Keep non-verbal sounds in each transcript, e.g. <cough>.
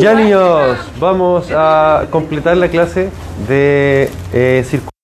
Ya niños, vamos a completar la clase de eh, circuito.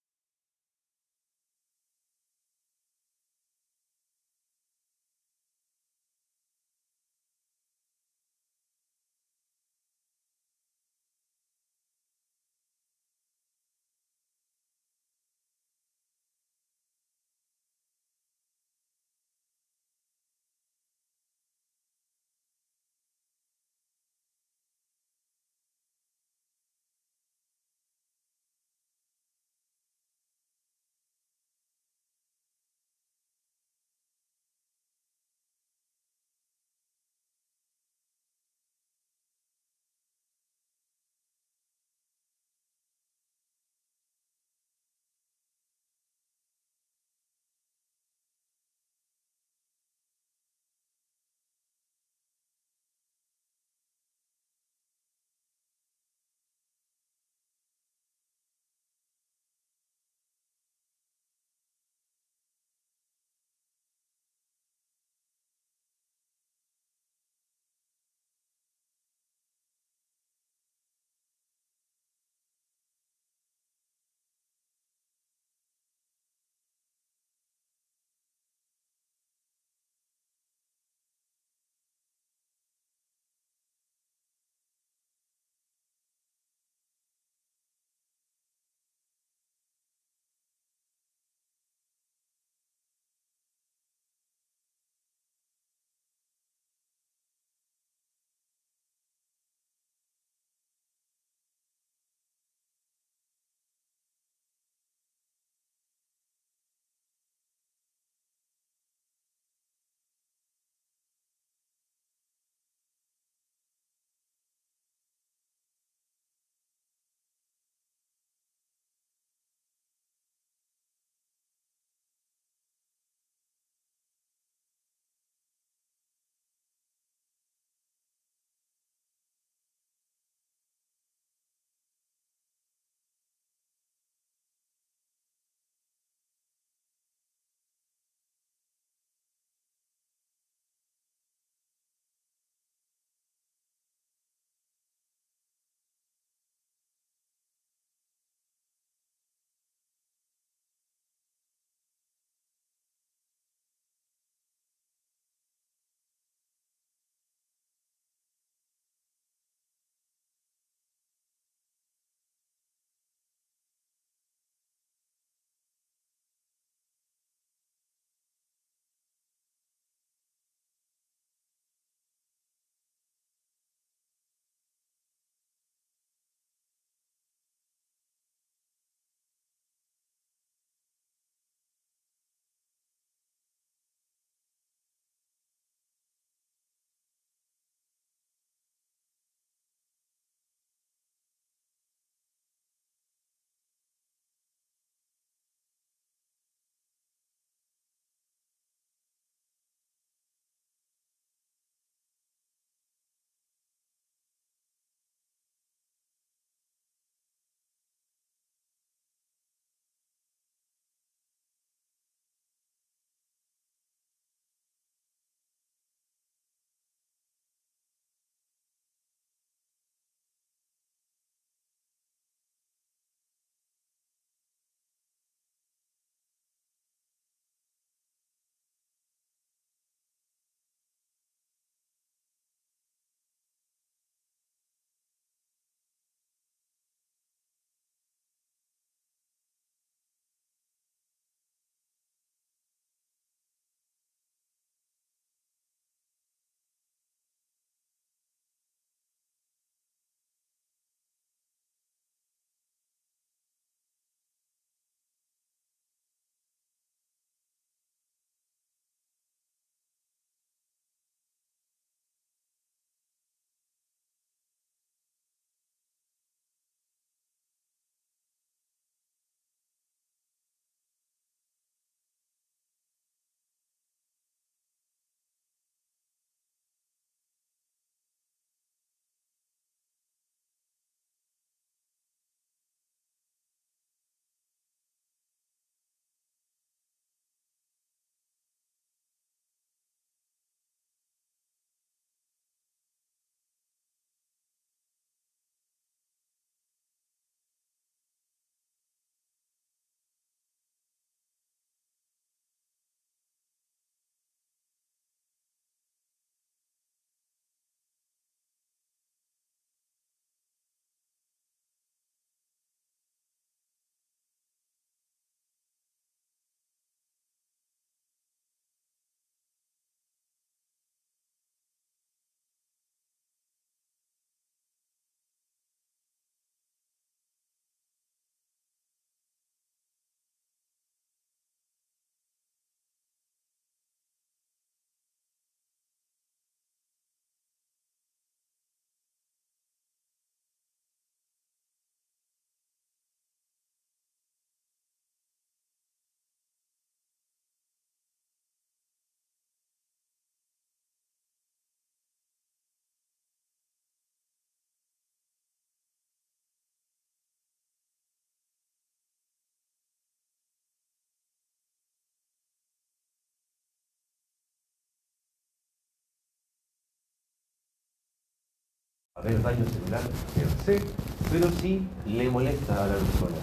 Haber daño celular per se, pero sí le molesta a la persona.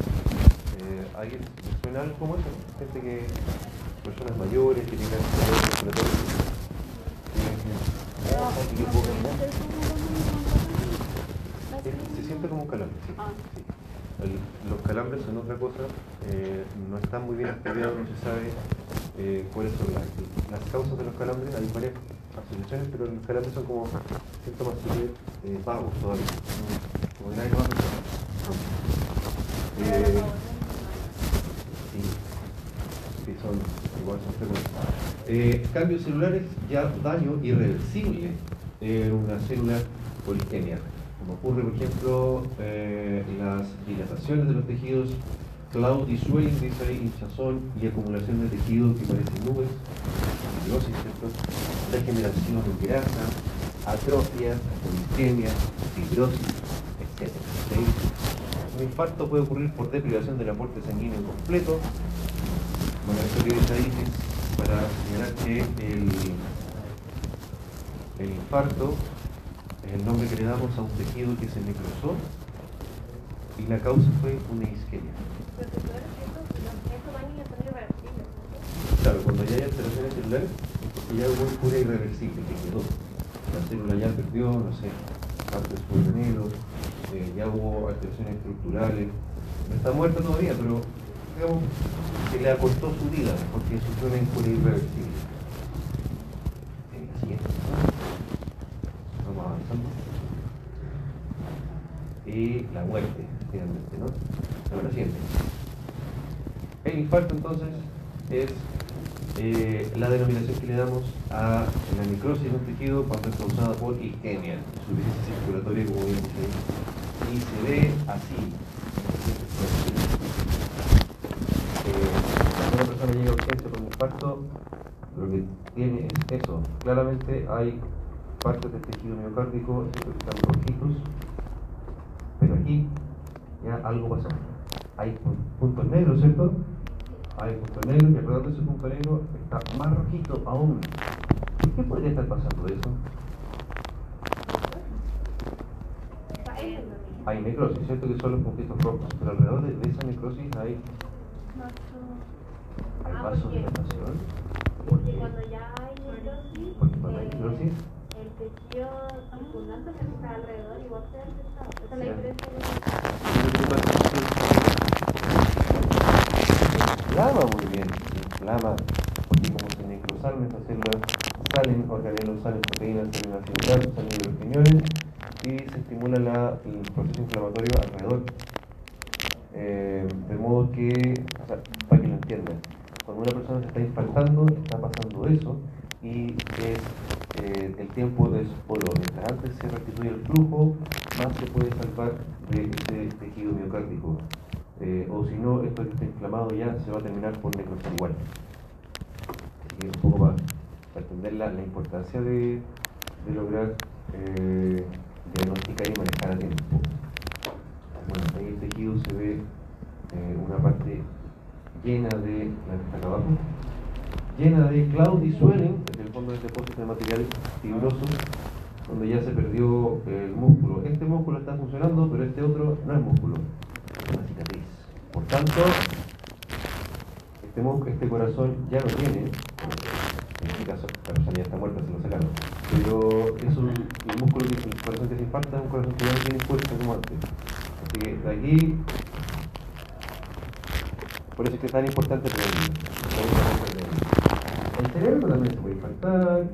Eh, ¿Alguien suena algo como eso? Gente que, personas mayores que. Eh, Se siente como un calambre, sí. Los calambres son otra cosa, eh, no están muy bien estudiados, no se sabe eh, cuáles son las, causas de los calambres, hay varias asociaciones, pero los calambres son como síntomas súper eh, vagos todavía, como nadie lo. Eh, sí, sí, son, igual son frecuentes. Eh, cambios celulares, ya daño irreversible en una célula por isquemia. Como ocurre, por ejemplo, eh, las dilataciones de los tejidos, cloud y swelling, dice ahí, hinchazón y acumulación de tejido que parecen nubes, fibrosis, ¿cierto? Degeneración en grasa, atrofia, isquemia, fibrosis, etc. Un infarto puede ocurrir por deprivación del aporte sanguíneo completo. Bueno, esto que dice ahí es para señalar que el, el infarto es el nombre que le damos a un tejido que se necrosó y la causa fue una isquemia. Claro, cuando ya hay alteraciones celulares, es porque ya hubo cura irreversible que quedó. La célula ya perdió, no sé, parte de su eh, ya hubo alteraciones estructurales. Está muerta todavía, pero digamos que le acortó su vida porque sufrió una cura irreversible. ¿no? Vamos avanzando. Y la muerte, finalmente, ¿no? El infarto entonces es eh, la denominación que le damos a la necrosis de un tejido cuando es causada por isquemia, insuficiencia circulatoria como bien dice. Y se ve así. Eh, cuando una persona llega a urgencia un infarto, lo que tiene es eso. Claramente hay partes del tejido miocárdico ¿cierto? que están rojitos, pero aquí ya algo pasó. Hay pu- puntos negros, ¿cierto? Hay puntos negros y alrededor de ese punto negro está más rojito aún. ¿Por qué podría estar pasando eso? Hay necrosis, ¿cierto? Que son los puntitos rojos, pero alrededor de, de esa necrosis hay, hay Ah, vasodilatación. ¿Por Porque qué? cuando ya hay necrosis, Porque cuando hay eh, necrosis, el tejido circundante que está alrededor igual se afecta. Esa es la Ya. diferencia. de- lo que pasa es que inflama muy bien, inflama, porque como se necrosaron estas células, salen organelos, salen proteínas, salen graso, salen hidrogeniones y se estimula la- el proceso inflamatorio alrededor. Eh, de modo que, o sea, para que lo entiendan, cuando una persona se está infartando, está pasando eso y es, eh, el tiempo es oro. Mientras antes se restituye el flujo, más se puede salvar de ese tejido miocárdico. Eh, o si no, esto que está inflamado ya se va a terminar por necrosar igual. Así que un poco para, para entender la, la importancia de, de lograr eh, diagnosticar y manejar a tiempo. Bueno, ahí el tejido se ve eh, una parte llena de, la que está acá abajo, llena de cloud y swelling, que en el fondo es depósito de material fibroso, donde ya se perdió el músculo. Este músculo está funcionando, pero este otro no es músculo, tanto, este, este corazón ya no tiene, en este caso la persona ya está muerta, se lo sacaron, pero es un, el músculo, que, el corazón que se infarta es un corazón que ya no tiene fuerza como antes. Así que de aquí, por eso es que es tan importante prevenir. El cerebro también se puede infartar.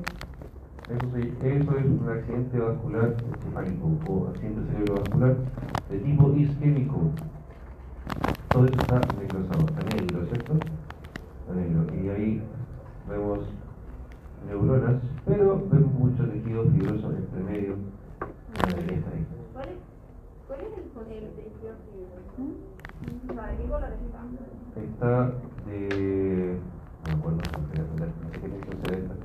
Eso, eso es un accidente vascular encefálico o accidente cerebrovascular de tipo isquémico. Todo eso está necrosado, está negro, ¿cierto? Está negro. Y ahí vemos neuronas, pero vemos mucho tejido fibroso entre medio. Ahí. ¿Cuál es, cuál es el del tejido fibroso? O sea, ¿de qué color está? Está de. No me acuerdo, no sé no sé qué textura será esta,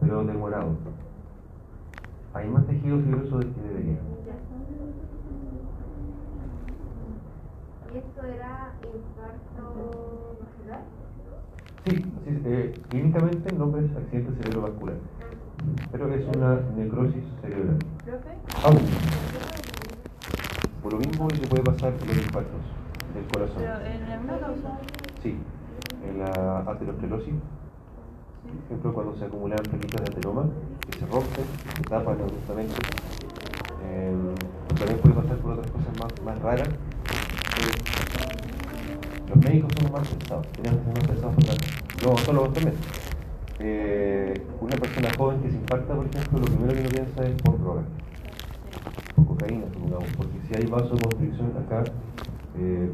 pero de morado. Hay más tejido fibroso del que debería. Ya. ¿Y esto era infarto vascular? Sí, sí, eh, clínicamente el nombre es accidente cerebrovascular, pero es una necrosis cerebral. ¿Profe? Aún. ¿Eso por lo mismo le puede pasar los infartos del corazón. Pero en la misma causa. Sí, en la aterosclerosis, por ejemplo, cuando se acumulan plaquitas de ateroma que se rompen, se tapan justamente. Eh, también puede pasar por otras cosas más, más raras. Los médicos son más pesados, tenemos que ser más pesados para no solo vos también. Eh, una persona joven que se infarta, por ejemplo, lo primero que uno piensa es por droga, por cocaína, supongamos, porque si hay vasoconstricción acá, eh,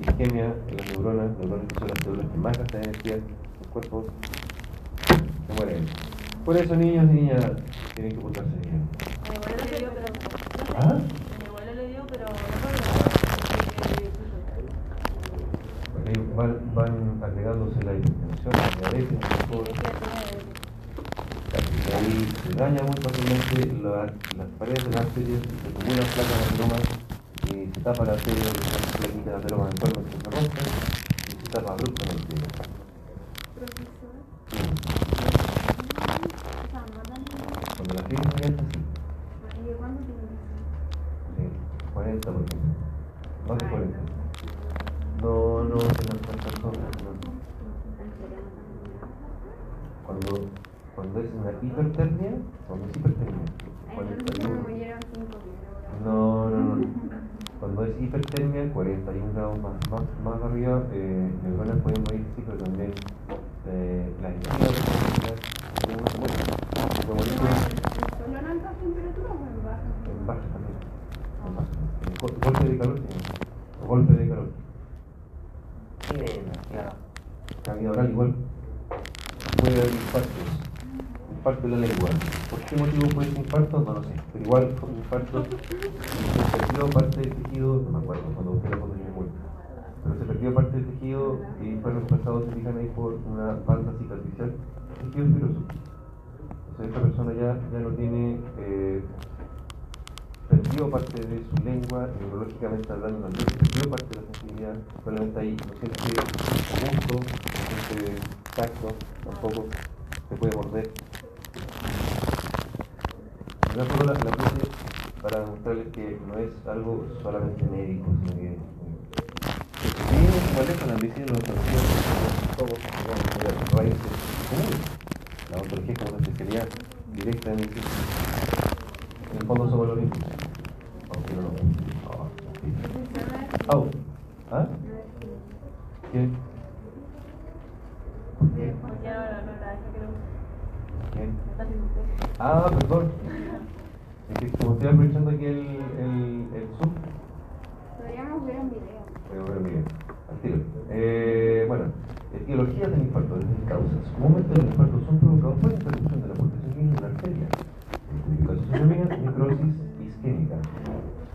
isquemia en las neuronas, neuronas que son las células que más gastan energía en los cuerpos, se mueren. Por eso niños y niñas tienen que portarse bien. ¿Ah? A mi abuela le dio, pero no Porque ahí van, van agregándose la hipertensión, la diabetes. Y ahí se daña muy fácilmente la- las paredes de las arterias, se acumulan placas de ateroma y se tapa la arteria, las plaquitas de ateroma eventualmente se rompen y se tapa abruptamente. Cuando la fiebre es muy alta, sí. Sí, 40 por ejemplo. Más de 40. No, no, se nos cuenta personas, no. Cuando, cuando es una hipertermia, cuando es hipertermia, 41. No, no, no. Cuando es hipertermia, 41 grados más, más, más arriba, eh, neuronas pueden morir, sí, pero también eh, las energías de uno se muere. Se puede morir con- en baja también. En baja. En gol- golpe de calor tiene. O golpe de calor. Claro. Cavidad oral igual. Puede haber infartos. Infarto de la lengua. ¿Por qué motivo puede ser infarto? No lo sé. Pero igual fue un infarto. y Se perdió parte del tejido, no me acuerdo cuando busqué la foto de mi muerte. Pero se perdió parte del tejido y fue reemplazado, se fijan ahí, por una banda cicatricial. Tejido fibroso. Entonces esta persona ya, ya no tiene eh, perdió parte de su lengua, neurológicamente hablando también, perdió parte de la sensibilidad, probablemente ahí no siente gusto, no siente tacto, tampoco se puede morder. Da la, la puse para demostrarles que no es algo solamente médico, sino que que cuál es la medicina de los todos las raíces comunes. La ontología es como una especialidad directa en medicina. En el fondo somos. Aunque no lo oh. Au. ¿Ah? ¿Quién? ¿Quién? ¿Quién? Ah, perdón. Es que como estoy aprovechando aquí el, el, el Zoom, Podríamos ver un video. a ver bien. Eh, bueno, etiologías del infarto, decir, causas. Comúnmente los infartos son provocados por interrupción de la sanguíneo en una arteria. En necrosis isquémica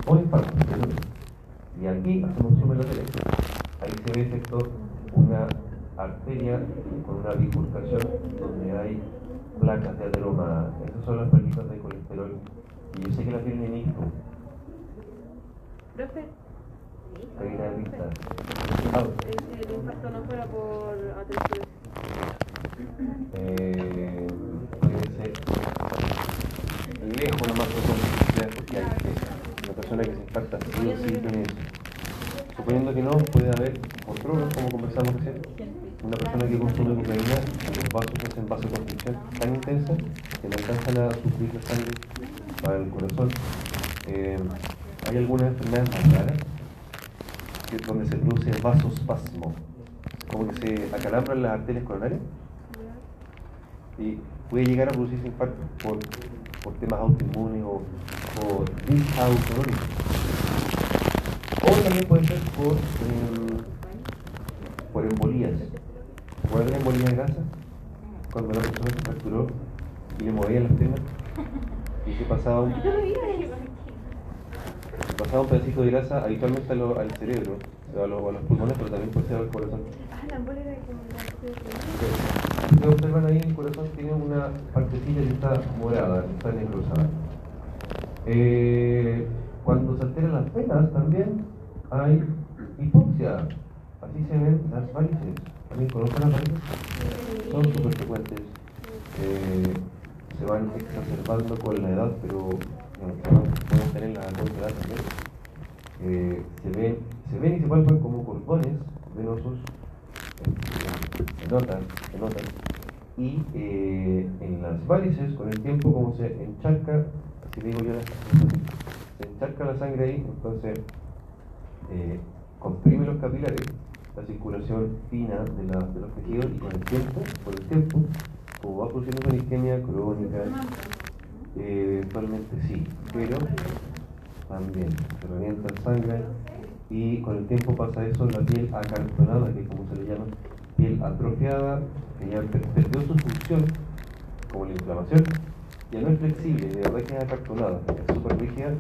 o infarto. Y aquí hacemos zoom en la tele. Ahí se ve efecto una arteria con una bifurcación donde hay placas de ateroma. Esas son las plaquitas de colesterol. Y yo sé que la tienen en ISCO. Profe, De vista. Si el infarto no fuera por atención. eh, puede ser lejos nomás de complejidad porque hay que una persona que se infarta sí o sí tiene eso. Suponiendo que no, puede haber por drogas, como conversamos recién, una persona que consume cocaína, los vasos hacen vasoconstricción tan intensa que no alcanzan a sufrir la sangre para el corazón. Eh, hay algunas enfermedades más raras donde se produce vasospasmo, como que se acalambran las arterias coronarias y puede llegar a producirse infarto por, por temas autoinmunes o, o disautonómicos. O también puede ser por, em, por embolías. ¿Puede haber embolía de grasa? Cuando la persona se fracturó y le movían las piernas y se pasaba un, pasaba un pedacito de grasa habitualmente lo- al cerebro, a, lo- a los pulmones, pero también puede ser al corazón. Ah, la embolia era como la Si ustedes observan ahí, el corazón tiene una partecilla que está morada, que está necrosada. Eh, cuando se alteran las venas también hay hipoxia. Así se ven las varices. ¿También conocen las varices? Son súper frecuentes. Eh, se van exacerbando con la edad, pero se van- pueden tener la corta edad también. eh, se, ven, y se palpan como cordones venosos, eh, se notan, se notan, y eh, en las varices, con el tiempo, como se encharca, si digo yo, se encharca la sangre ahí, entonces comprime los capilares, la circulación fina de, la, de los tejidos, y con el tiempo, con el tiempo, como va produciendo una isquemia crónica, eh, eventualmente sí, pero también se revienta el sangre y con el tiempo pasa eso la piel acartonada, que es como se le llama, piel atrofiada, que ya per- perdió su función, como la inflamación, ya no es flexible, de verdad que es acartonada, es súper rígida,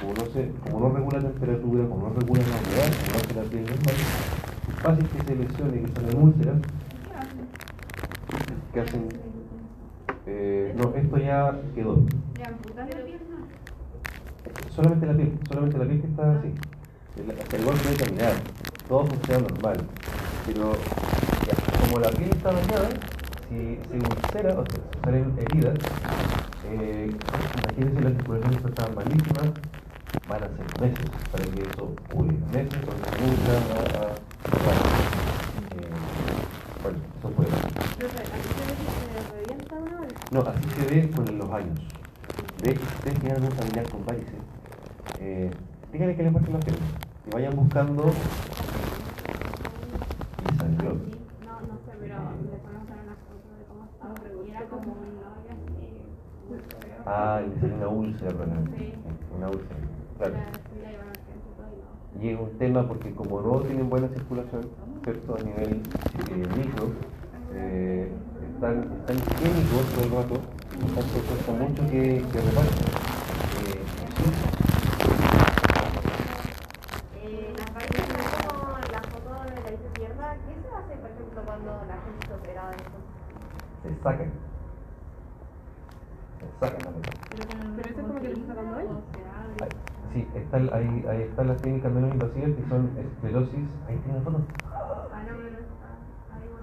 como no, se, como no regula temperatura, como no regula la humedad, como no hace la piel normal, fácil que se lesione que salgan úlceras, que hacen... eh, no, esto ya quedó. Solamente la piel, solamente la piel que está así. El- Hasta el golpe de caminar, todo funciona normal. Pero ya, como la piel está dañada, si se ulcera o sea, se salen heridas, eh, imagínense las circulaciones estaban malísimas, van a ser meses para que eso cure. Meses donde nunca va a curar. Bueno, eso puede. Profe, ¿aquí se ve que se revienta una vez? No, así se ve con los años. De hecho, si ustedes tienen algún familiar con varices, eh, díganle que les muestren las piernas. Que vayan buscando y sangró. No, no sé, pero le conocen una foto de cómo estaba. Y era como un novio así. Ah, y le sale una úlcera. Sí. Una úlcera. Claro. Y. Y es un tema porque como no tienen buena circulación, ¿cierto? A nivel eh, micro, eh, están, están químicos todo el rato, por tanto cuesta mucho que, que reparen. Eh, las varices son como la foto de la izquierda. ¿Qué se hace, por ejemplo, cuando la gente se opera de eso? se sacan. Se sacan la pelota. Pero eso es como que lo está sacando hoy. Ahí- Sí, está, el- ahí, ahí están las técnicas menos invasivas que son esclerosis. Ahí tiene la foto. Ah, no, no, no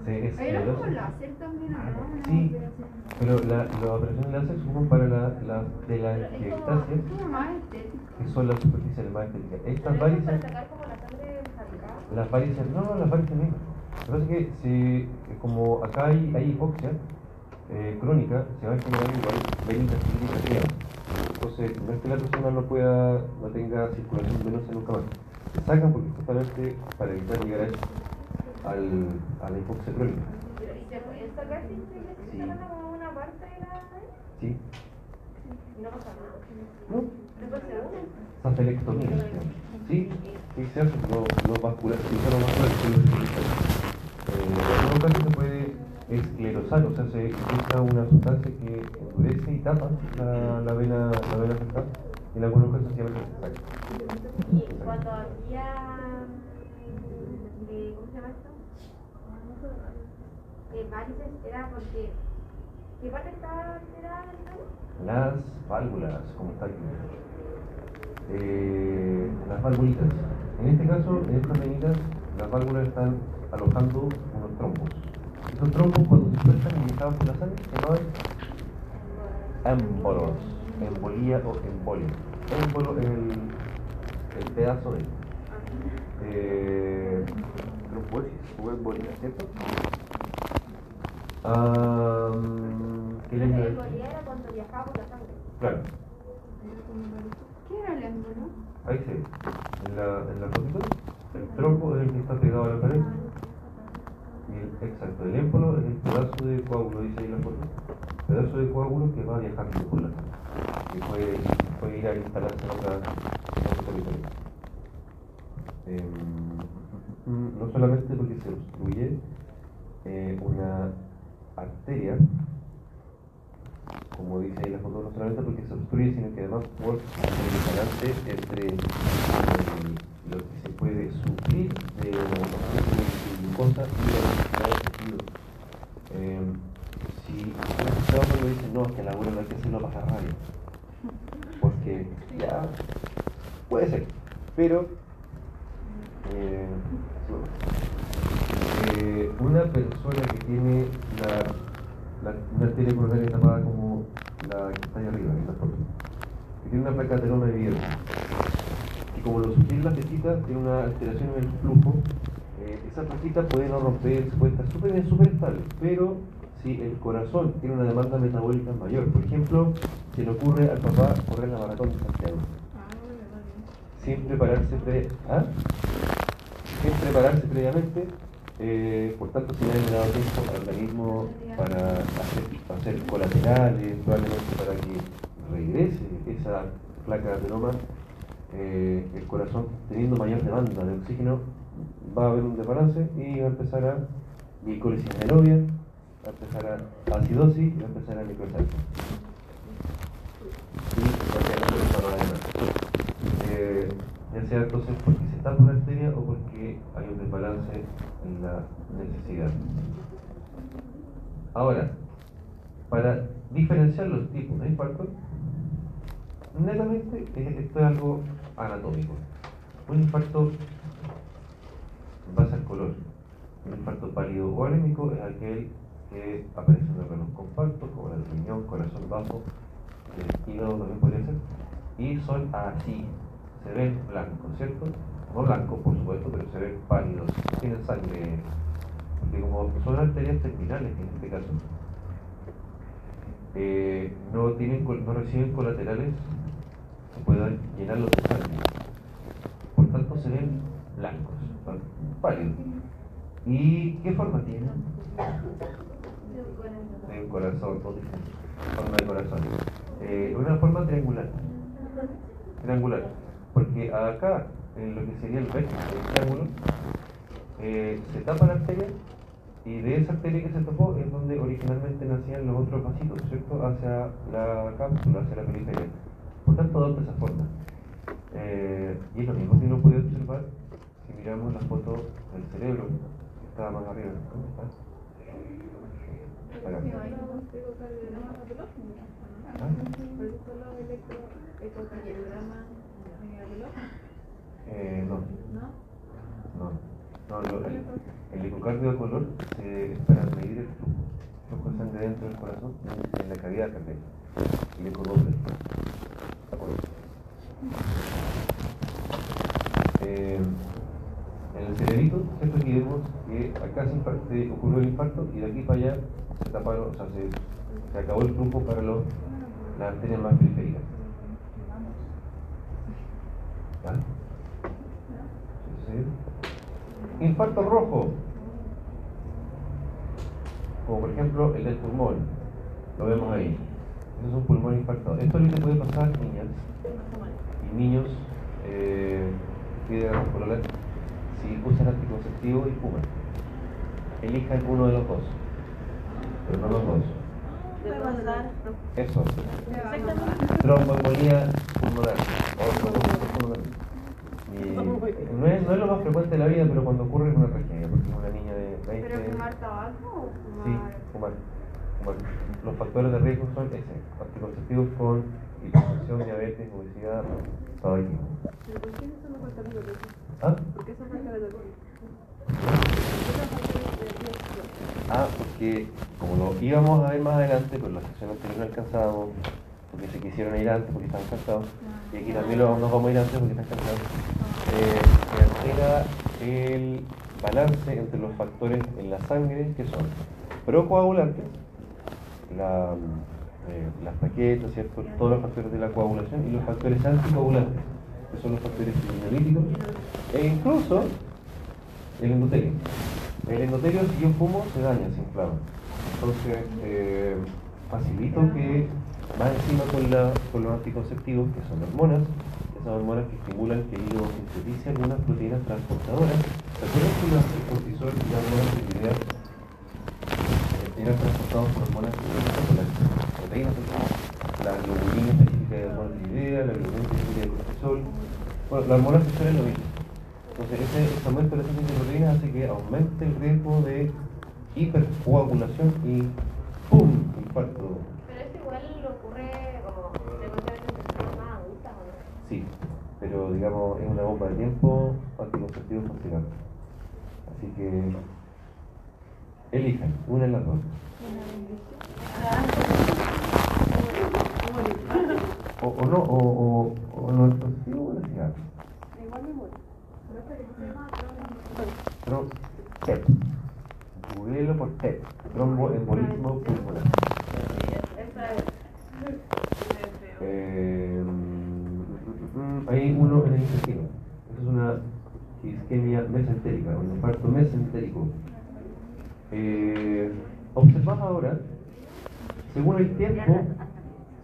Sí, es como esclerosis. láser también, ¿o ¿no? Sí, pero la, las operaciones láser se ocupan para la, la Pero como más estético. que son las superficies más estéticas. Estas Pero varices, las varices, no, no, las varices mismas. Lo que pasa es que si, como acá hay, hay hipoxia eh, crónica, se van generando igual venicas clínicas Entonces, no es que la persona no pueda, no tenga circulación venosa nunca más. Se sacan porque justamente para evitar llegar a, eso, al, a la hipoxia crónica. ¿y se puede sacar sin que saca como una parte de la? ¿Sí? No pasa nada. ¿No? ¿No pasa nada? Safelectomía. se llama. Sí, sí se hace, no, no vascular, sí, no vascular, sí, lo que se dice. Eh, en algunos casos se puede esclerosar, o sea, se utiliza una sustancia que endurece y tapa la, la vena, la vena afectada. En algunos casos se saca. Y cuando había. eh, ¿Cómo se llama esto? Eh, varices, era porque. ¿Qué parte estaba alterada? Las válvulas, como está aquí. Eh, las valvulitas. En este caso, en estas venitas, las válvulas están alojando unos trombos. Estos trombos, cuando se sueltan viajaban por la sangre, se llaman émbolos, embolía o embolia. Émbolo es el, el pedazo de. Eh, o embolía, ¿cierto? Ah, ¿Qué era cuando viajaba por la sangre. Claro. ¿Qué era el émbolo? Ahí ve. En la, en la fotito, el trompo es el que está pegado a la pared. El, exacto, el émbolo es el pedazo de coágulo, dice ahí la foto. Pedazo de coágulo que va viajando por la sangre. Que puede, puede ir a instalarse en otra, en otro territorio. Em, no solamente porque se obstruye eh, una arteria, como dice ahí la foto, no solamente porque se obstruye, sino que además por el balance entre eh, lo que se puede suplir de la glucosa y la necesidad de tejido. Eh, si ustedes cuando dicen, no, es que la abuela no hay que hacerlo para rabia, porque ya puede ser, pero eh, eh, una persona que tiene la, la, una arteria coronaria tapada como la que está ahí arriba, en la foto, que tiene una placa de loma de vidrio, que como lo sugiere la flechita, tiene una alteración en el flujo. Eh, esa flechita puede no romperse, puede estar súper súper estable, pero si el corazón tiene una demanda metabólica mayor, por ejemplo, se le ocurre al papá correr la maratón de Santiago, sin prepararse, pre ¿ah? Sin prepararse previamente, eh, por tanto, si no le dado tiempo al organismo para hacer, colaterales, probablemente para que regrese esa placa de adenoma, eh, el corazón teniendo mayor demanda de oxígeno va a haber un desbalance y va a empezar a glicólisis anaerobia, va a empezar a acidosis y va a empezar a microsalto. Y eh, ya sea entonces porque se por la arteria o porque hay un desbalance en la necesidad. Ahora, para diferenciar los tipos de infarto, netamente esto es algo anatómico. Un infarto base al color. Un infarto pálido o anémico es aquel que aparece en órganos compactos, como el riñón, corazón bajo, el hígado también podría ser, y son así, se ven blancos, ¿cierto? No blancos, por supuesto, pero se ven pálidos, tienen sangre, porque como son arterias terminales en este caso, eh, no, tienen, no reciben colaterales que puedan llenarlos de sangre. Por tanto, se ven blancos, pálidos. ¿Y qué forma tienen? De un corazón, forma de corazón. Eh, una forma triangular. <laughs> Triangular. Porque acá, en lo que sería el recto del triángulo, eh, se tapa la arteria y de esa arteria que se tapó es donde originalmente nacían los otros vasitos, ¿cierto? Hacia la cápsula, hacia la periferia. Por tanto, adopta esa forma. Eh, y es lo mismo que uno puede observar si miramos la foto del cerebro, que está más arriba. ¿Dónde está? ¿Ah? Eh, no. No. No, lo, el, el ecocardio de color se, es para medir el flujo, de sangre dentro del corazón en, la cavidad cardíaca. El ecodoppler. Eh, en el cerebrito, ¿cierto? Aquí vemos que acá se, ocurrió el infarto y de aquí para allá se taparon, o sea, se, se acabó el flujo para los, las arterias más periféricas. Infarto rojo, como por ejemplo el del pulmón, lo vemos ahí. Eso es un pulmón infartado. Esto que puede pasar a niñas y niños eh, si usan anticonceptivos y fuman. Elijan uno de los dos, pero no los dos. Eso. Tromboembolía pulmonar. Y no es, no es lo más frecuente de la vida, pero cuando ocurre es una tragedia, porque es una niña de 20 ¿Pero fumar tabaco o fumar? Sí, fumar. fumar. Los factores de riesgo son ese, anticonceptivos con hipertensión, diabetes, obesidad, tabaquismo. ¿Pero por qué eso no falta de ¿Ah? ¿Por qué eso falta de Ah, porque como lo íbamos a ver más adelante, pues la sesión anterior no alcanzábamos, porque se quisieron ir antes porque estaban cansados, y aquí también lo, nos vamos a ir antes porque están cansados, eh, se altera el balance entre los factores en la sangre que son procoagulantes, la, eh, las plaquetas, ¿cierto? todos los factores de la coagulación y los factores anticoagulantes, que son los factores criminolíticos, e incluso el endotelio. El endotelio, si yo fumo, se daña, se inflama. Entonces, eh, facilito que más encima con, la, con los anticonceptivos, que son hormonas, esas hormonas que estimulan que el hígado sintetice algunas proteínas transportadoras. ¿Se acuerdan que los cortisol y las hormonas de eh, eran transportados por hormonas por las proteínas, la globulina específica de hormonas de la globulina específica de cortisol? Bueno, las hormonas sexuales es lo mismo. Entonces, ese, ese aumento de la síntesis de proteínas hace que aumente el riesgo de hipercoagulación y ¡pum! infarto. Pero eso igual ocurre como frecuentemente en personas más adultas, ¿o no? Sí, pero digamos es una bomba de tiempo anticonceptivo funcional. Así que elijan, una en las dos. O, o no, o, o, o no anticonceptivo o la cigarra. TEP. Googleelo por TEP. Tromboembolismo pulmonar. Eh, hay uno en el intestino. Es una isquemia mesentérica, un infarto mesentérico. Eh, observad ahora, según el tiempo,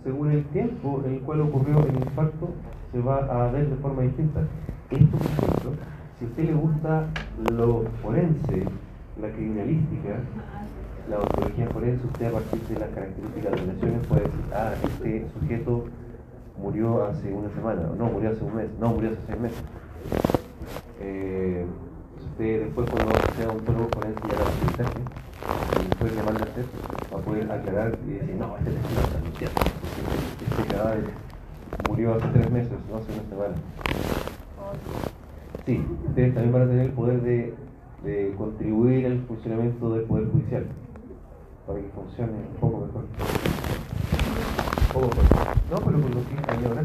según el tiempo en el cual ocurrió el infarto, se va a ver de forma distinta. Esto, por ejemplo, si a usted le gusta lo forense, la criminalística, la ontología forense, usted a partir de las características de las lesiones puede decir, ah, este sujeto murió hace una semana, o no, murió hace un mes, no, murió hace seis meses. Eh, usted después cuando sea ontólogo forense y haga aprendizaje, y después le a hacer, va a poder aclarar y decir, no, este porque este cadáver murió hace tres meses, no hace una semana. Sí, ustedes también van a tener el poder de, de contribuir al funcionamiento del Poder Judicial para que funcione un poco mejor. No, pero con lo que hay ahora.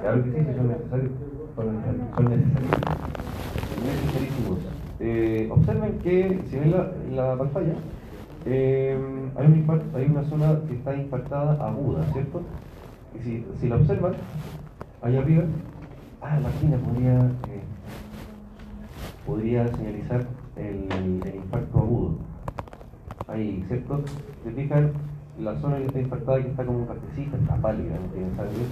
Claro que sí, si son necesarios. Son necesarios. Son. Necesarísimos. Eh, observen que, si ven la, la pantalla, eh, hay, un infarto- hay una zona que está infartada aguda, ¿cierto? Y si, la observan, ahí arriba, ah, la máquina podría, eh, podría señalizar el, el infarto agudo. Ahí, ¿cierto? Se fijan, la zona que está infartada, que está como cafecita, está pálida, no tiene sangre,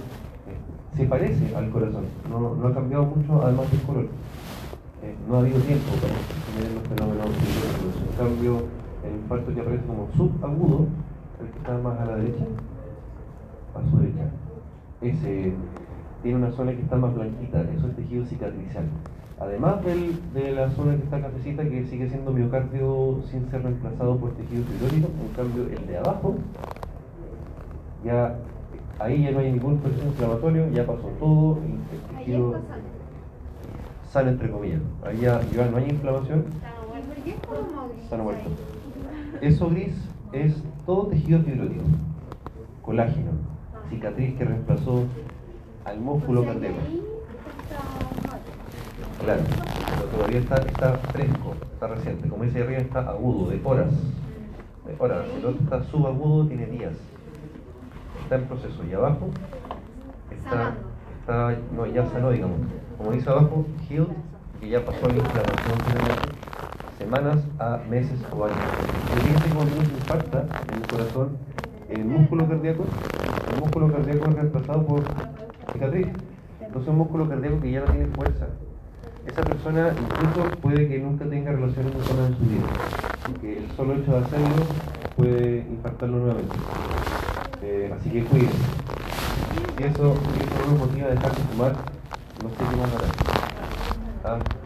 eh, se parece al corazón, no, no ha cambiado mucho además del color. Eh, no ha habido tiempo para tener los fenómenos fisiológicos. En cambio, el infarto que aparece como subagudo, el que está más a la derecha, a su derecha, ese tiene una zona que está más blanquita, eso es tejido cicatrizal. Además del- de la zona que está cafecita, que sigue siendo miocardio sin ser reemplazado por tejido fibrótico, en cambio el de abajo, ya ahí ya no hay ningún proceso inflamatorio, ya pasó todo, el, tejido sano entre comillas. Ahí ya, ya no hay inflamación, Sano, bueno. ¿Por qué es como gris sano muerto. Eso gris es todo tejido fibrótico, colágeno, cicatriz que reemplazó al músculo cardíaco. Claro, pero todavía está, está fresco, está reciente. Como dice arriba, está agudo, de horas. De horas. El otro está subagudo, tiene días. Está en proceso. Y abajo está, está no, ya sanó, digamos. Como dice abajo, healed, que ya pasó la inflamación semanas a meses o años. Y fíjense cuando uno se infarta en el corazón, el músculo cardíaco, el músculo cardíaco es reemplazado por cicatriz. Entonces un músculo cardíaco que ya no tiene fuerza. Esa persona incluso puede que nunca tenga relaciones sexuales en su vida. Así que el solo hecho de hacerlo puede infartarlo nuevamente. Eh, así que cuídense. Si eso, si eso no nos motiva a dejar de fumar, no sé qué más hará. ¿Ah?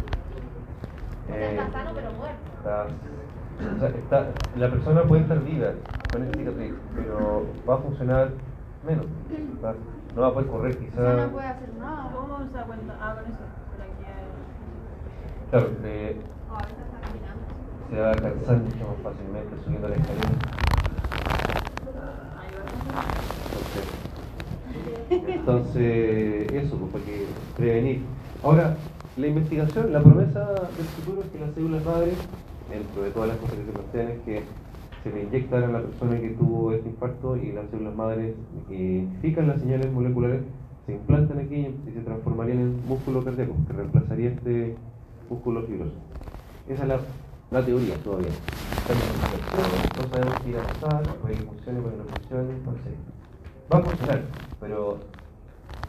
Eh, está sano pero muerto. está, o sea, está- la persona puede estar viva con esta cicatriz, pero va a funcionar menos. No va a poder correr quizás. no puede hacer nada. ¿Cómo se da cuenta? Ah, con eso. Por aquí hay- Claro, eh, se va a cansar mucho más fácilmente subiendo la escalera. Ahí va. Entonces, entonces, eso, pues, para que prevenir. Ahora, la investigación, la promesa del futuro es que las células madres, dentro de todas las cosas que se plantean, es que se le inyectan a la persona que tuvo este infarto y las células madres identifican las señales moleculares se implantan aquí y se transformarían en músculo cardíaco, que reemplazaría este músculo fibroso. Esa es la, la teoría todavía. No sabemos qué irá a pasar, que funcione, que no funcione, no. Va a funcionar, pero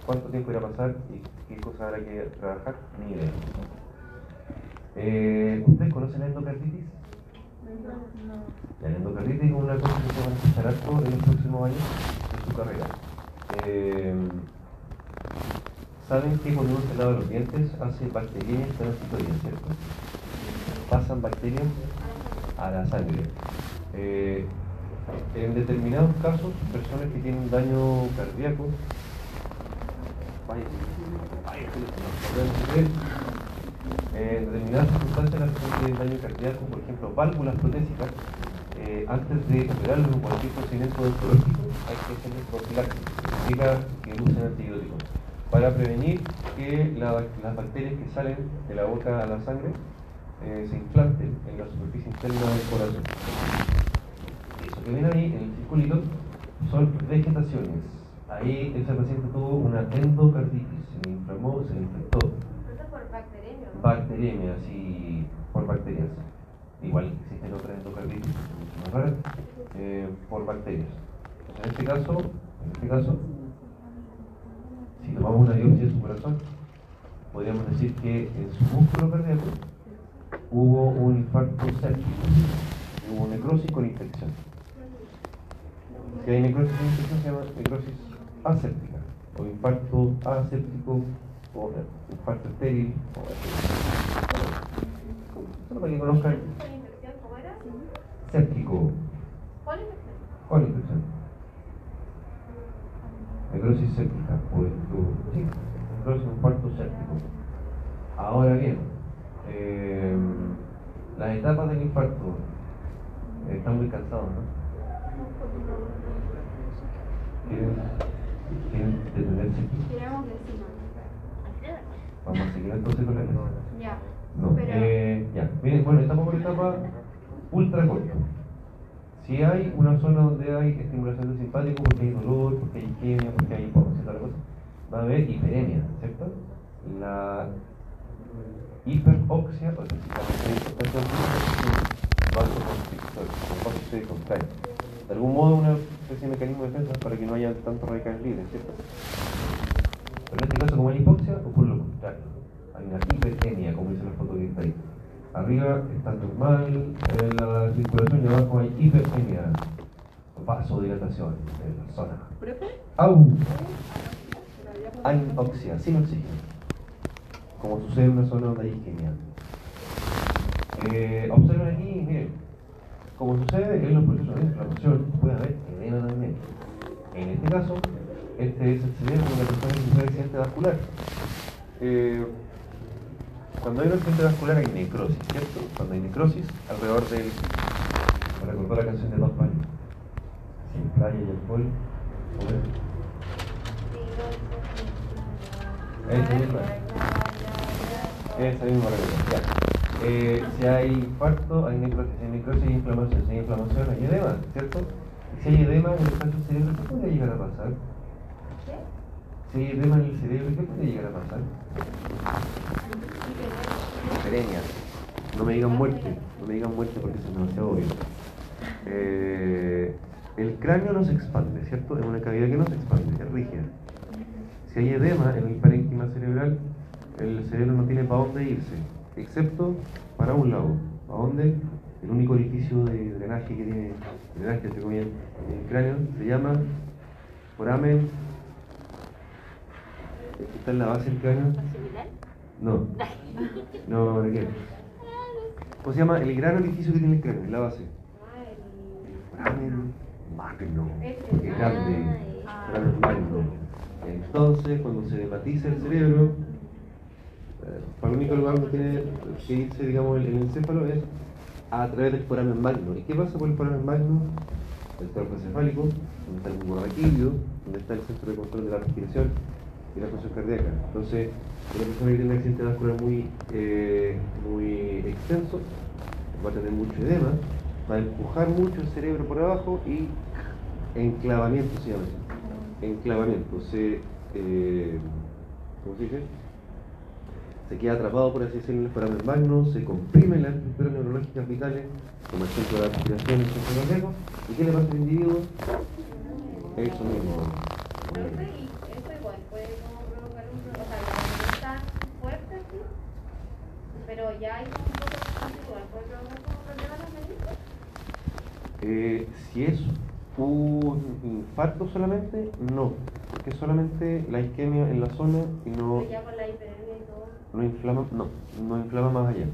cuánto tiempo irá a pasar y qué cosas habrá que trabajar, ni idea. Eh, ¿Ustedes conocen la endocarditis? La endocarditis es una cosa que se va a escuchar harto en los próximos años de su carrera. Eh, Saben que cuando uno se lava los dientes hace bacterias transitorias, ¿cierto? Pasan bacterias a la sangre. Eh, en determinados casos, personas que tienen daño cardíaco, que en determinadas circunstancias, las que tienen daño cardíaco, por ejemplo, válvulas protésicas, eh, antes de operarlo en cualquier procedimiento odontológico, hay que hacerle profilaxis, significa que usen antibióticos, para prevenir que la- las bacterias que salen de la boca a la sangre eh, se implanten en la superficie interna del corazón. Eso que ven ahí en el circulito son vegetaciones. Ahí ese paciente tuvo una endocarditis, se inflamó, se infectó. Eso es por bacteriemia, ¿no? Bacteremia, sí, por bacterias. Igual existen otras endocarditis, mucho más raras, eh, por bacterias. En este caso, en este caso, si tomamos una biopsia de su corazón, podríamos decir que en su músculo cardíaco hubo un infarto séptico, hubo necrosis con infección. Si hay necrosis con infección se llama necrosis aséptica, o infarto aséptico, o infarto estéril, o Solo para que conozcan séptico, ¿Cuál infección? con infección. Necrosis séptica, o o- sí, necrosis infarto séptico. Ahora bien, eh, las etapas del infarto eh, están muy cansados, ¿no? Tiramos de encima. Vamos a seguir entonces con la clase. Ya. No, Pero- eh, ya. Miren, bueno, estamos por etapa ultra corta. Si hay una zona donde hay estimulación del simpático, porque hay dolor, porque hay isquemia, porque hay hipoxia, tal cosa, va a haber hiperemia, ¿cierto? La hiperoxia, o sea, si la vasoconstrictor, vaso se contrae. De algún modo, una especie de mecanismo de defensa para que no haya tantos radicales libres, ¿cierto? Pero en este caso, como hay hipoxia, ocurre lo contrario. Hay una hiperemia, como dice la foto que está ahí. Arriba está normal eh, la circulación y abajo hay hiperemia, vasodilatación de la zona. ¿Profe? ¡Au! Anoxia, sin oxígeno. Como sucede en una zona donde hay isquemia. Eh, observen aquí, miren, como sucede en los procesos de inflamación, puede haber edema también. En este caso, este es el cerebro de una persona vascular. Eh, cuando hay un accidente vascular hay necrosis, ¿cierto? Cuando hay necrosis, alrededor del... Me recordó la canción de Dos Palos. Sin playa y alcohol. ¿cómo es? Esa misma. Esa misma regla. Eh, si hay infarto, hay necrosis, si hay necrosis, hay inflamación. Si hay inflamación, hay edema, ¿cierto? Si hay edema en el espacio cerebro, ¿qué podría llegar a pasar? ¿Qué? Si hay edema en el cerebro, ¿qué podría llegar a pasar? Hiperemia. No me digan muerte, no me digan muerte porque eso es demasiado obvio. Eh, el cráneo no se expande, ¿cierto? Es una cavidad que no se expande, es rígida. Si hay edema en el parénquima cerebral, el cerebro no tiene para dónde irse, excepto para un lado. ¿Para dónde? El único orificio de drenaje que tiene, drenaje comillas, en el cráneo se llama foramen. ¿Está en la base del cráneo? No. <laughs> No, ¿para qué? ¿Cómo se llama? El gran orificio que tiene el cráneo, la base. Foramen magno. Es grande. Foramen magno. Entonces, cuando se hematiza el cerebro, para el único lugar donde tiene que irse, digamos, el, encéfalo es a través del foramen magno. ¿Y qué pasa con el foramen magno? El cuerpo encefálico, donde está el monoraquídeo, donde está el centro de control de la respiración y la función cardíaca. Entonces, una persona que tiene un accidente vascular muy, eh, muy extenso va a tener mucho edema, va a empujar mucho el cerebro por abajo y enclavamiento se llama. Enclavamiento. Se, eh, ¿Cómo se dice? Se queda atrapado, por así decirlo, en el foramen magno, se comprimen las estructuras neurológicas vitales, como el centro de la respiración y el centro cardíaco. ¿Y qué le pasa al individuo? Eso mismo. Eso igual puede provocar un problema, o sea, no es tan fuerte así, pero ya hay un poco de igual puede provocar como problemas en los. Eh, si es un infarto solamente, no, porque solamente la isquemia en la zona y no, Pero ya con la hiperemia y todo no inflama, no, no inflama más allá.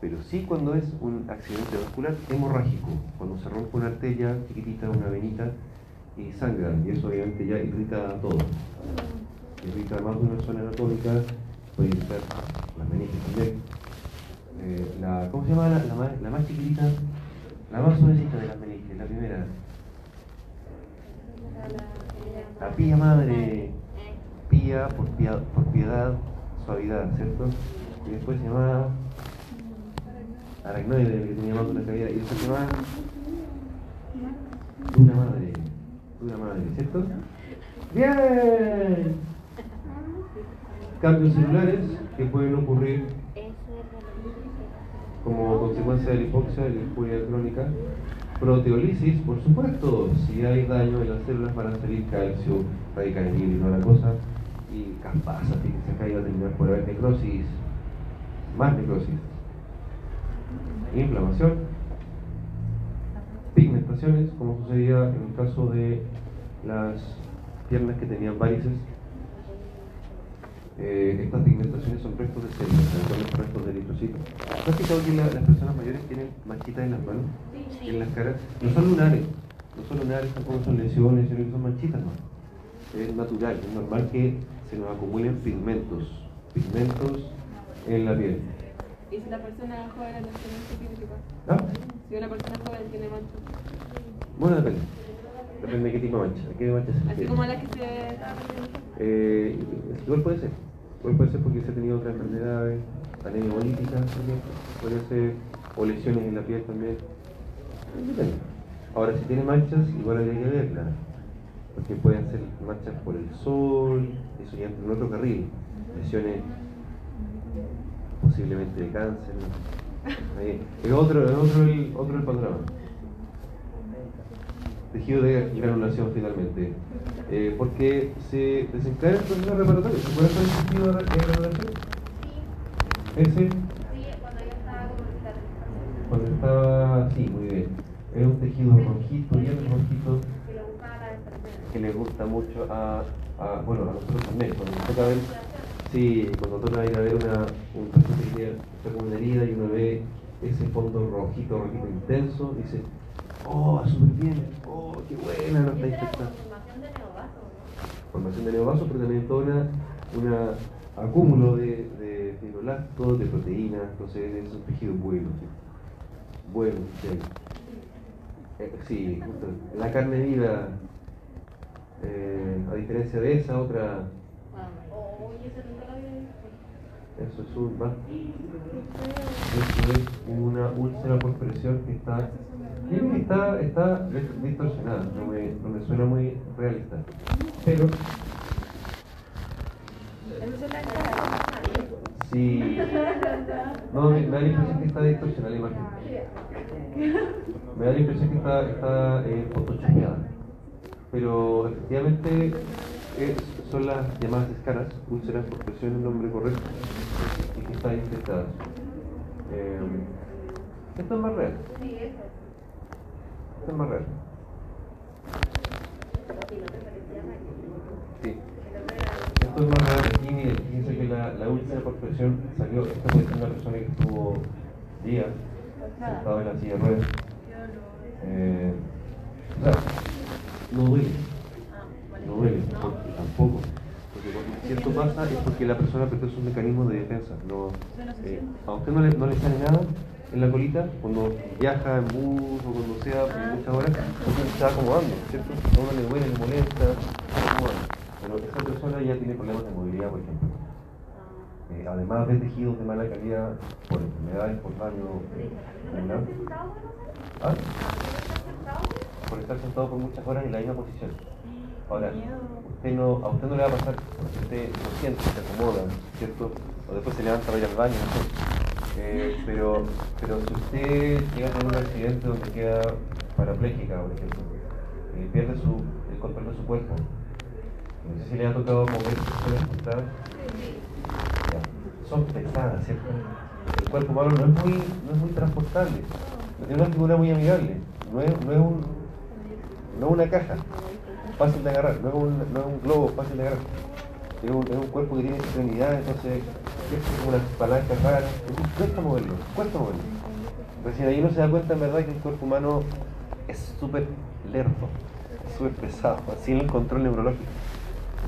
Pero sí cuando es un accidente vascular hemorrágico, cuando se rompe una arteria chiquitita, una venita, y sangra, y eso obviamente ya irrita a todo. Irrita más de una zona anatómica, puede irritar las meniscos también. Eh, la, ¿Cómo se llama la, más, la, más, chiquitita? La más suavecita de las meniscos, la primera. La pía madre, pía por piedad, por piedad suavidad, ¿cierto? Y después se llamaba Aracnoide, que tenía de una caída. Y después se llamaba Dura madre. Dura madre, ¿cierto? ¡Bien! Cambios celulares que pueden ocurrir como consecuencia de la hipoxia y la injuria crónica. Proteolisis, por supuesto, si hay daño en las células van a salir calcio, radicales libres y toda la cosa. Y campasa, fíjense acá iba a terminar por haber necrosis, más necrosis. Inflamación, pigmentaciones, como sucedía en el caso de las piernas que tenían varices. Eh, estas pigmentaciones son restos de células, son los restos de eritrocitos. ¿Has fijado que la- las personas mayores tienen manchitas en las manos en las caras? No son lunares, no son lunares, tampoco son lesiones, sino que son manchitas. Es natural, es normal que se nos acumulen pigmentos, pigmentos en la piel. ¿Y si la persona joven no tiene? ¿Ah? Si una persona joven tiene manchas. Bueno, depende. Depende de qué tipo de mancha, qué mancha se Así como la que se estaba. Eh, igual puede ser. Igual puede ser porque se ha tenido otras enfermedades, anemia hemolítica también, puede ser, o lesiones en la piel también. Depende. Ahora, si tiene manchas, igual habría que verla. Porque pueden ser manchas por el sol, eso ya entra en otro carril. Lesiones posiblemente de cáncer. Es otro, es otro, el, otro el panorama. Tejido de granulación finalmente. Eh, porque se desencadena el proceso reparatorio. ¿Se puede hacer tejido de granulación? Sí, Ese, sí, cuando ya estaba como cicatrizando. cuando estaba. Sí, muy bien. Es un tejido rojito, bien rojito, Que lo buscaba la enfermera. Que le gusta mucho a, a- bueno, a nosotros también. Cuando nos toca ver, sí, cuando toca ir a ver una, un paciente que está con una herida y uno ve ese fondo rojito, rojito intenso, dice, oh, va súper bien, oh, qué buena, no está infectada. formación de neovaso, ¿no? formación de neovasos, pero también todo una, una acúmulo de, de fibroblastos, de proteínas, entonces es un tejido bueno. ¿sí? Bueno, sí. Eh, sí, justo. La carne viva, eh, a diferencia de esa otra, Oye, eso es un va- eso es una úlcera por presión que está, yo creo que está, está distorsionada, no me, no me suena muy realista. Pero. Sí. No, me, me da la impresión que está distorsionada la imagen. Me da la impresión que está, está eh. Pero efectivamente es- son las llamadas escaras, úlceras por presión el nombre correcto, y que están infectadas. Eh, esto es más real, esto es más real. Sí, Esto es más real aquí, mire, fíjense que la, la úlcera por presión salió, esta puede ser una persona que estuvo días sentado en la silla de ruedas. Eh, o sea, no duele, no duele, porque tampoco. Porque cuando esto pasa es porque la persona apretó sus mecanismos de defensa. No, eh, a usted no le, no le sale nada en la colita cuando viaja en bus o cuando sea por muchas horas, usted se está acomodando, ¿cierto? A uno le duele, le molesta, se acomoda. Pero esa persona ya tiene problemas de movilidad, por ejemplo. Eh, además de tejidos de mala calidad por enfermedades, por daño bueno, ¿Ah? Por estar sentado por muchas horas en la misma posición. Ahora, usted no, a usted no le va a pasar porque usted lo siente, se acomoda, ¿cierto? O después se levanta para ir al baño, no. Eh, pero, pero si usted llega a tener un accidente donde queda parapléjica, por ejemplo, eh, pierde su, el control de su cuerpo, no sé si le ha tocado mover sus sentadas, ya, son pesadas, ¿cierto? El cuerpo humano no es muy, no es muy transportable, no tiene una figura muy amigable, no es, no es un, no es una caja fácil de agarrar, no es un, no es un globo fácil de agarrar. Es un, es un cuerpo que tiene extremidades, entonces es como una palanca rara. Entonces, cuesta moverlo, cuesta moverlo. Recién ahí uno se da cuenta en verdad que el cuerpo humano es súper lerdo, súper pesado, sin el control neurológico.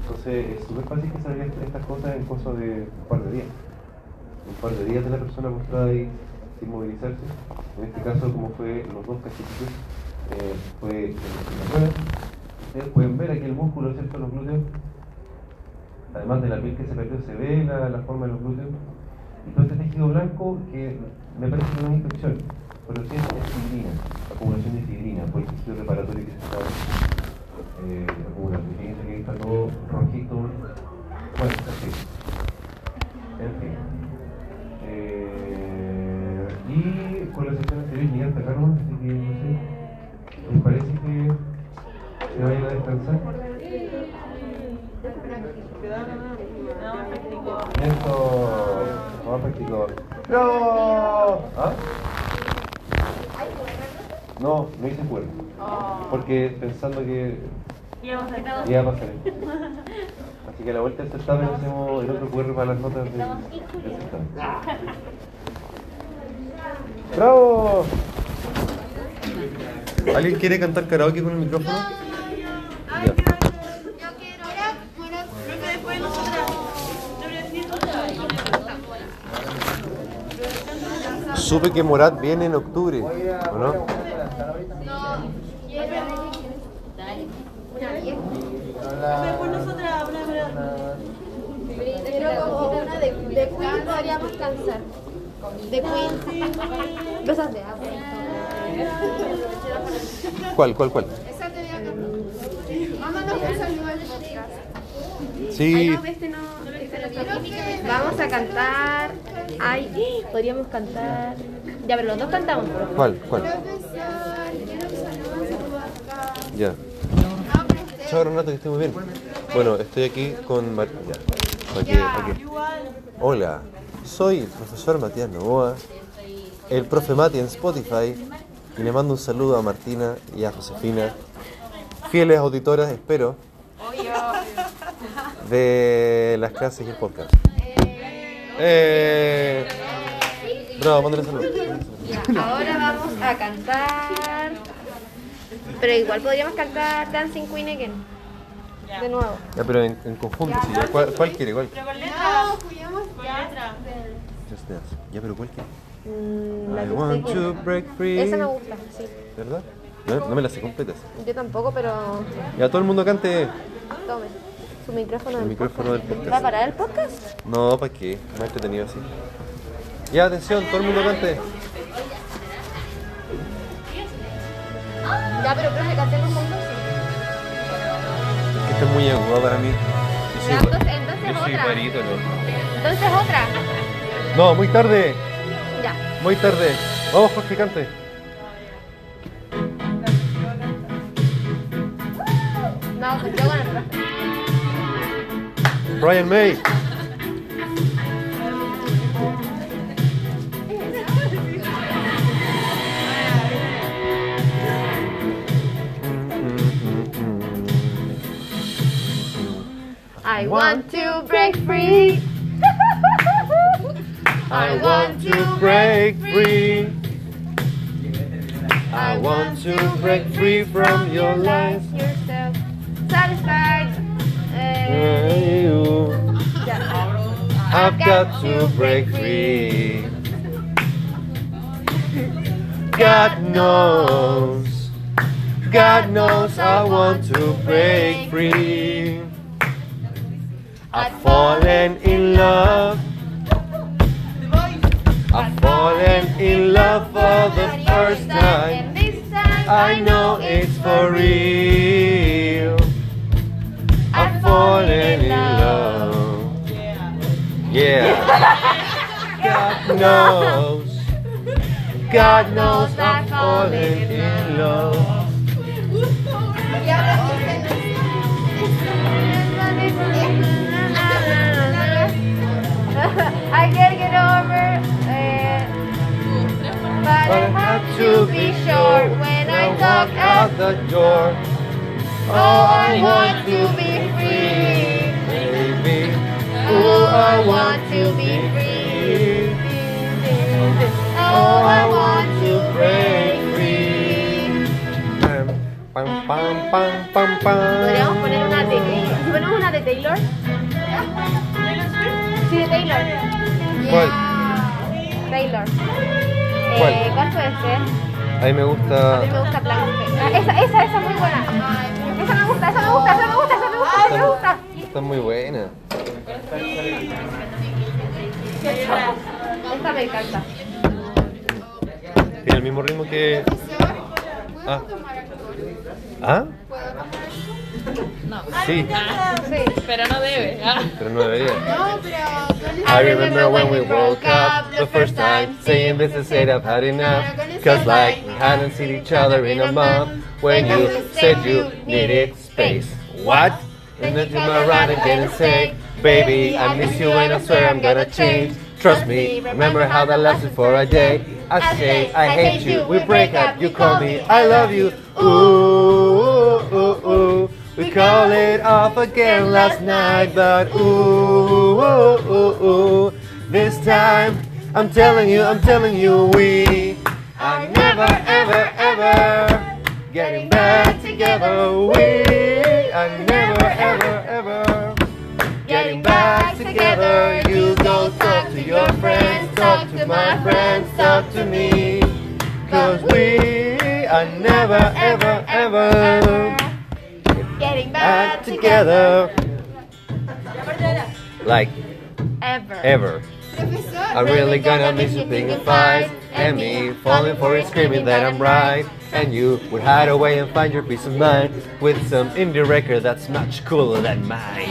Entonces es súper fácil que salgan estas cosas en cosa de un par de días. Un par de días de la persona postrada ahí sin movilizarse. En este caso, como fue los dos cachetitos, eh, ustedes pueden ver aquí el músculo, ¿cierto? Los glúteos. Además de la piel que se perdió, se ve la, la forma de los glúteos. Y todo este tejido blanco que me parece que no es infección, pero sí es fibrina, acumulación de fibrina por el tejido reparatorio que se está eh, acumulando. Fíjense que está todo rojito. Bueno, así. En fin. Eh, y con la sesión anterior llegué hasta acá así que no sé. ¿Les parece que se vayan a descansar? Eso. Vamos a practicar. ¡No! ¿Ah? No, no hice cuerpo. Porque pensando que Y vamos a iba a pasar. Así que a la vuelta del certamen hacemos el otro QR para las notas del, del certamen. ¡Bravo! ¿Alguien quiere cantar karaoke con el micrófono? Después nosotras. Supe que Morat viene en octubre, ¿o no? Después nosotras, una, una. Pero como una de, de Queen podríamos cansar. De Queen. Cosas de agua. ¿Cuál, cuál, cuál? Esa te voy a cantar. Vámonos un saludo Sí, este no, este no Vamos a cantar. Ay, podríamos cantar. Ya, pero los dos cantamos. ¿cuál, cuál? Ya. Chao, Renato, que esté muy bien. Bueno, estoy aquí con Mar... ya. ¿Para qué? ¿Para qué? Hola, soy el profesor Matías Novoa, el profe Mati en Spotify, y le mando un saludo a Martina y a Josefina, fieles auditoras, espero, de las clases y el podcast. Eh, bravo, mándale saludos. Ahora vamos a cantar. Pero igual podríamos cantar Dancing Queen Again. De nuevo. Ya, pero en, en conjunto, sí, ya. ¿Cuál, cuál quiere? ¿Cuál? Pero con letra. Just Dance. Ya, pero ¿cuál quiere? Mm, I want to break free. Esa me gusta, sí. ¿Verdad? No, no me la sé completa. esa. Yo tampoco, pero Ya, todo el mundo cante tome. Su micrófono el del micrófono del podcast. ¿Va a podcast. parar el podcast? No, ¿para qué? Más entretenido así. Ya, atención, todo el mundo cante. Ya, pero creo que cantemos juntos. sí. Es que esto es muy agudo para mí. Yo soy, Ya, entonces- entonces yo soy otra. barítono. Entonces otra. No, muy tarde. Ya. Muy tarde. Vamos, Jorge, cante. Brian May. I want to break free. I want to break free. I want to break free from your life. I've got to break free. God knows, God knows I want to break free. I've fallen in love. I've fallen in love for the first time. And this time I know it's for real. I've fallen in love. Yeah. <laughs> God knows. God knows I'm fallen in love. <laughs> I can't get over eh, it. But I have to be sure when I talk out. the door. Oh, I oh, want to be free. Oh, I want to be free. Oh, I want to break free. Pam, pam, pam, pam, pam. Podríamos poner una de. ¿Si ponemos una de Taylor? Sí, de Taylor. ¿Cuál? Taylor. ¿Cuál? Eh, ¿Cuál puede ser? A mí me A gusta. mí me gusta Blanque. Ah, esa, esa, esa es muy buena. Esa me gusta, esa está muy buena. Esta me encanta. Tiene el mismo ritmo que. Ah. ¿Ah? Sí, Pero no debe. Ah. pero no debería. No, pero I remember when we woke up the first time, saying this is it, I've had enough. Cause like we hadn't seen each other in a month, when you said you needed space. What? And then you around and didn't say, baby, I miss you and I swear I'm gonna change. Trust me, remember how that lasted for a day. I say I hate you, we break up, you call me I love you. Ooh, ooh, ooh. We call it off again last night, but ooh, ooh, ooh, ooh. This time, I'm telling you, I'm telling you, we are never, ever, ever getting back together. We are never, ever, ever getting back together. You go talk to your friends, talk to my friends, talk to me. Cause we are never, ever, ever Getting back together. Like Ever. ever. I'm really gonna miss you thinking five and me falling for it, screaming that I'm right. And you would hide away and find your peace of mind with some indie record that's much cooler than mine.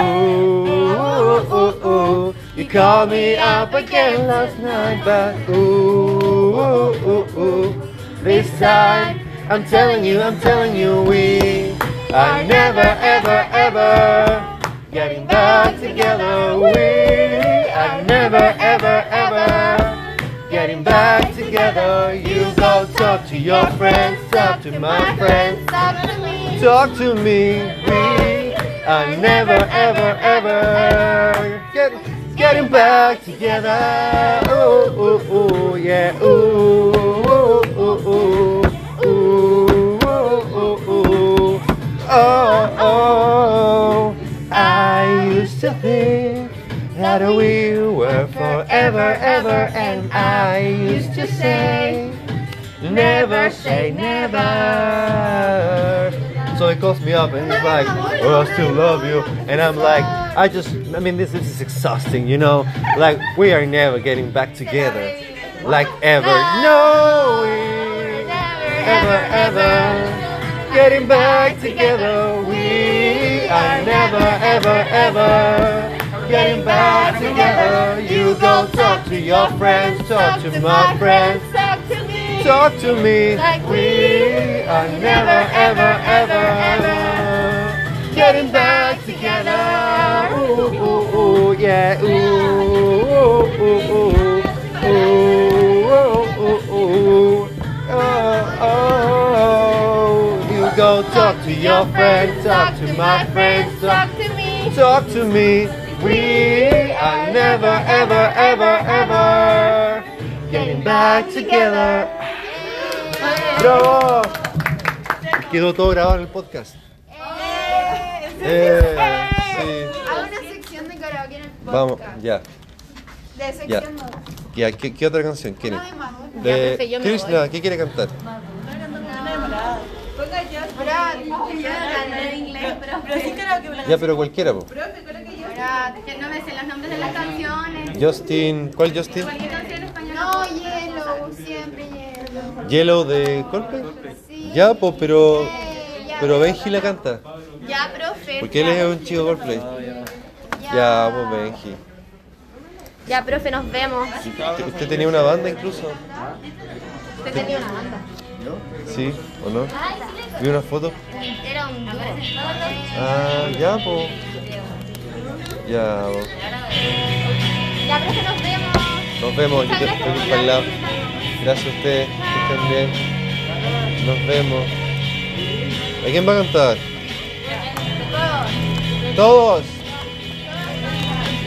Ooh, ooh, ooh. You called me up again last night, but ooh. This time, I'm telling you, I'm telling you, we are never, ever, ever getting back together. We never, ever, ever getting back together. You go talk to your friends, talk to my friends, Talk to me. We are never, ever, ever get, getting back together. Ooh, ooh, ooh, yeah. Ooh. Ooh, ooh, ooh, ooh. Oh, oh. I used to think that we were forever, ever, and I used to say, never say never. So he calls me up and he's like, oh, I still love you. And I'm like, I just, I mean, this, this is exhausting, you know? Like, we are never getting back together. Like, ever. No, we ever, ever getting back together. We are never, ever, ever getting back together. You go talk to your friends, talk to my friends, Talk to me. talk to me. We are never, ever, ever, ever getting back together. Ooh, ooh, ooh, yeah. Ooh, ooh, ooh, ooh. Ooh, ooh, ooh, ooh. Oh, oh. You go talk to your friends, talk to my friends, talk Talk to me. Talk to me. We are never, ever, ever, ever getting back together. ¡Bravo! Quedó todo grabado en el podcast. Eh, sí. Hago una sección de karaoke en el podcast. Vamos, ya. De sección no. ya ¿qué, qué otra canción quiere? No hay más. ¿no? De profe, yo me Krishna, ¿qué quiere cantar? Brad, en inglés, pero, Pero sí creo que me la Ya, pero cualquiera, po. Brad. que no me sé los nombres de las canciones. Justin, ¿cuál Justin? Cualquier canción en español. No, hielo, siempre hielo. Yellow de Coldplay. Sí. Ya, pues, pero Eh, ya. pero Benji la canta. Ya, profe. Porque él es un chico Coldplay. Ya, pues Benji. Ya, profe, nos vemos. ¿Usted, usted tenía una banda incluso? Usted tenía una banda. Sí, ¿o no? Vi una foto. Era un dúo. Ah, ya, pues. Ya. Ya, profe, nos vemos. Nos vemos. Yo te estoy para el lado. Gracias a ustedes. Que estén bien. Nos vemos. ¿A quién va a cantar? Todos.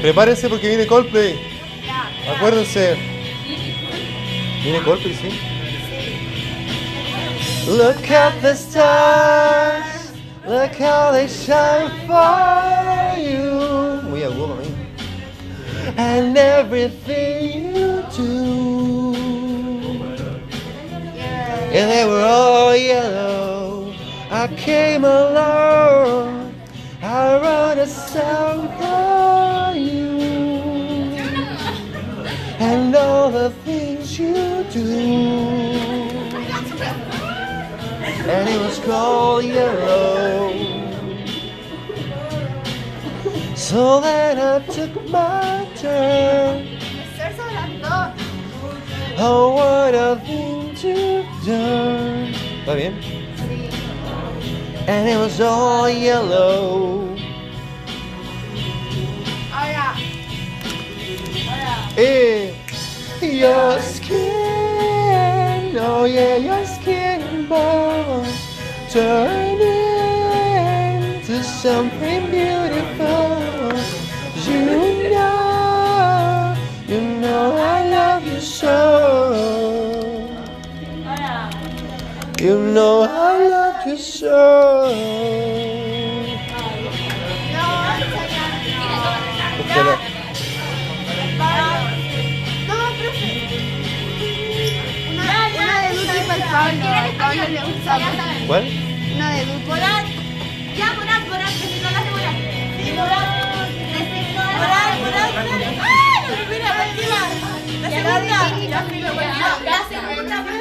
Prepárense porque viene Coldplay. Acuérdense. Viene Coldplay, sí. Look at the stars. Look how they shine for you. Muy agudo, ¿eh? And everything you do. And they were all yellow. I came along. I wrote a song for you and all the things you do. And it was called yellow. So then I took my turn. Oh, what a thing to do. ¿Va bien? And it was all yellow. Ahora. Eh, your skin, oh yeah, your skin bones turn into something beautiful. You know, you know I love you so. You know I love you so. Pablo. Pablo le gusta. ¿Cuál? Una de. Morat. Ya, Morat, Morat, que si no la hace Morat. Sí, Morat. Morat, Morat, Morat. ¡Ah! La primera, tranquila. La segunda. La segunda. La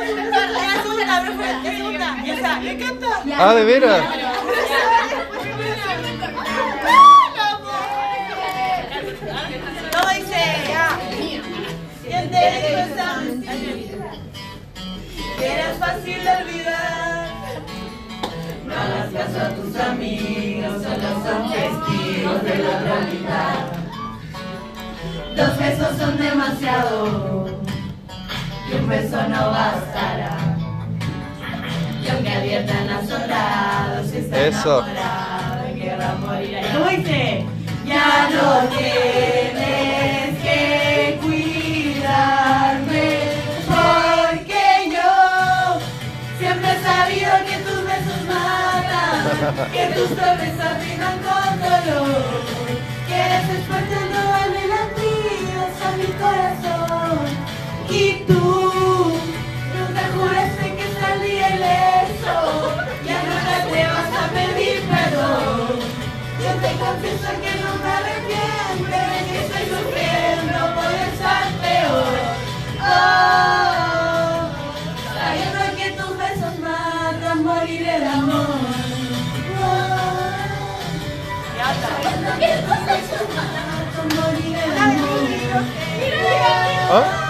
segunda, La segunda, profe. La segunda. Esa, me encanta. Ah, ¿de veras? Que era fácil de olvidar. No hagas caso a tus amigos, solo son testigos de la realidad. Dos besos son demasiado, y un beso no bastará. Y aunque adviertan a soldados, si está Eso. enamorado, en guerra morirá. ¿Cómo dice? Ya no tienes que tus promesas riman con dolor, que no vale latidos a mi corazón, y tú nunca juraste que salía ileso, ya nunca te vas a pedir perdón. Yo te confieso que no me arrepiento que estoy sufriendo por estar peor. Oh, 어?